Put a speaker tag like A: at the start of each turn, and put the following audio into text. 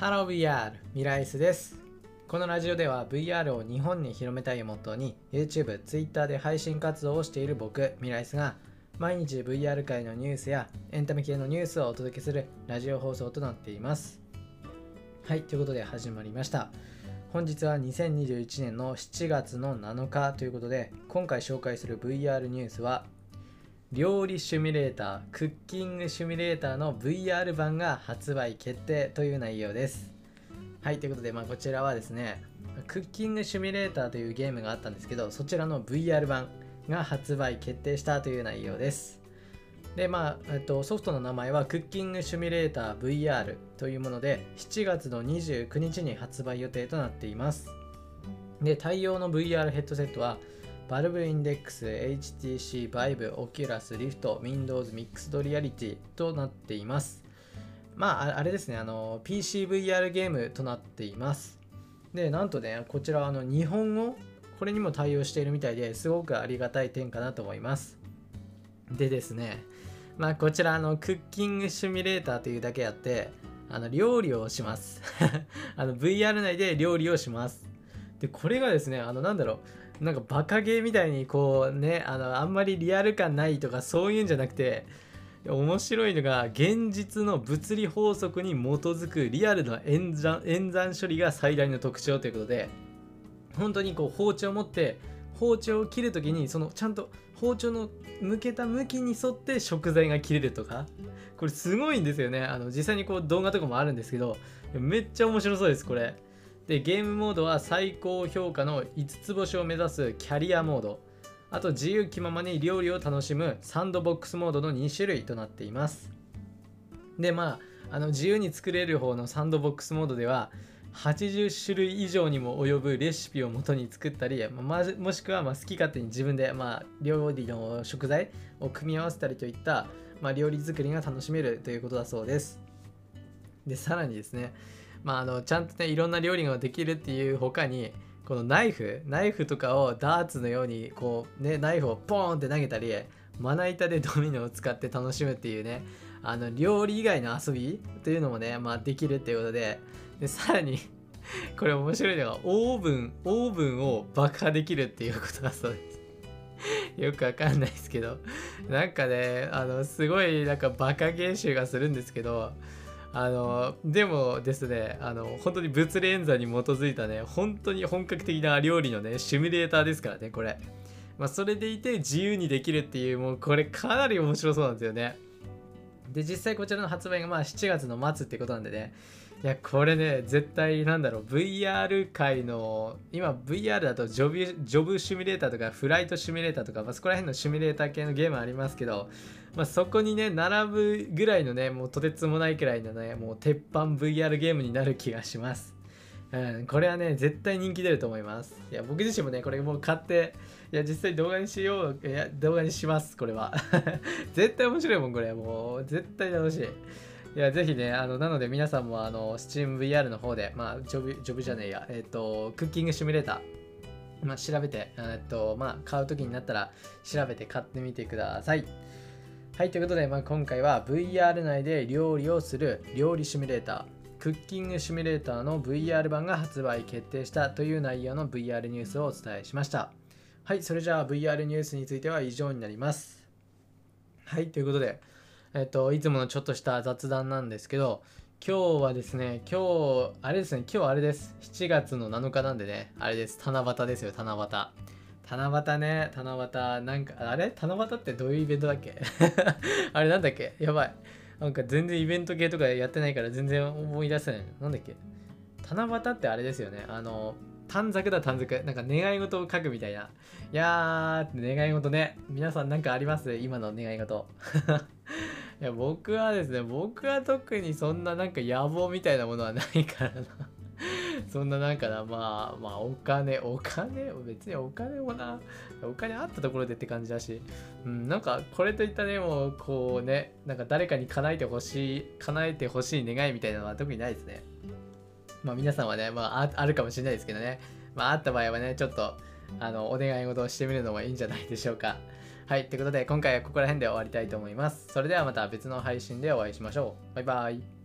A: Hello VR ミライスです。このラジオでは VR を日本に広めたいをモットーに YouTube、Twitter で配信活動をしている僕ミライスが毎日 VR 界のニュースやエンタメ系のニュースをお届けするラジオ放送となっています。はいということで始まりました。本日は2021年の7月の7日ということで今回紹介する VR ニュースは料理シミュレーター Cooking Simulator の VR 版が発売決定という内容です。はいということで、まあ、こちらはですねクッキングシミュレーターというゲームがあったんですけどそちらの VR 版が発売決定したという内容です。でまあ、えっと、ソフトの名前はクッキングシミュレーター VR というもので7月の29日に発売予定となっています。で対応の VR ヘッドセットは Valve Index、HTC Vive、Oculus Rift、Windows Mixed Reality となっています。まあ、あれですね、あの、PCVR ゲームとなっています。で、なんとね、こちらあの日本語、これにも対応しているみたいですごくありがたい点かなと思います。でですね、まあ、こちらあのクッキングシミュレーターというだけあって、あの料理をします。あの VR 内で料理をします。で、これがですね、あのなんだろう、なんかバカゲーみたいにこうねあのあんまりリアル感ないとかそういうんじゃなくて面白いのが現実の物理法則に基づくリアルな演算演算処理が最大の特徴ということで本当にこう包丁を持って包丁を切る時にそのちゃんと包丁の向けた向きに沿って食材が切れるとかこれすごいんですよね。あの実際にこう動画とかもあるんですけどめっちゃ面白そうですこれ。でゲームモードは最高評価の5つ星を目指すキャリアモード。あと自由気ままに料理を楽しむサンドボックスモードの2種類となっています。でまああの自由に作れる方のサンドボックスモードでは80種類以上にも及ぶレシピを元に作ったり、まあ、もしくはま好き勝手に自分で、まあ、料理の食材を組み合わせたりといった、まあ、料理作りが楽しめるということだそうです。でさらにですねまあ、あのちゃんとねいろんな料理ができるっていう他にこのナイフナイフとかをダーツのようにこうねナイフをポーンって投げたりまな板でドミノを使って楽しむっていうねあの料理以外の遊びというのもね、まあ、できるっていうことで。でさらに これ面白いのがオーブンオーブンを爆破できるっていうことだそうです。よくわかんないですけど。なんかねあのすごいなんかバカ芸集がするんですけどあのでもですねあの本当に物理演算に基づいたね本当に本格的な料理のねシミュレーターですからねこれ、まあ、それでいて自由にできるっていうもうこれかなり面白そうなんですよね。で実際こちらの発売がまあ7月の末ってことなんでね。いやこれね絶対なんだろう。VR 界の今 VR だとジョブジョブシミュレーターとかフライトシミュレーターとか、まあ、そこら辺のシミュレーター系のゲームありますけどまあ、そこにね並ぶぐらいのねもうとてつもないくらいのねもう鉄板 VR ゲームになる気がします、うん、これはね絶対人気出ると思います。いや僕自身もねこれもう買っていや実際動画にしよういや動画にしますこれは。絶対面白いもんこれ。もう絶対楽しい。いや、ぜひね、あの、なので皆さんも、あの、SteamVR の方で、まあ、ジョブ、ジョブじゃねえや、えっ、ー、と、クッキングシミュレーター、まあ、調べて、えっ、と、まあ、買う時になったら、調べて買ってみてください。はい、ということで、まあ、今回は VR 内で料理をする料理シミュレーター、クッキングシミュレーターの VR 版が発売決定したという内容の VR ニュースをお伝えしました。はい、それじゃあ VR ニュースについては以上になります。はい、ということで、えっと、いつものちょっとした雑談なんですけど、今日はですね、今日、あれですね、今日あれです。7月の7日なんでね、あれです。七夕ですよ、七夕。七夕ね、七夕、なんか、あれ？七夕ってどういうイベントだっけ？あれなんだっけ？やばい。なんか全然イベント系とかやってないから全然思い出せない。なんだっけ？七夕ってあれですよね。あの、短冊だ短冊。なんか願い事を書くみたいな。いやーって、願い事ね。皆さんなんかあります？今の願い事。いや、僕はですね、僕は特にそんななんか野望みたいなものはないからな。そんななんかな、まあ、まあ、お金、お金、別にお金もな、お金あったところでって感じだし、うん、なんか、これといったね、もう、こうね、なんか誰かに叶えてほしい、叶えてほしい願いみたいなのは特にないですね。まあ、皆さんはね、まあ、あるかもしれないですけどね、まあ、あった場合はね、ちょっと、あの、お願い事をしてみるのもいいんじゃないでしょうか。はい、ということで、今回はここら辺で終わりたいと思います。それではまた別の配信でお会いしましょう。バイバイ。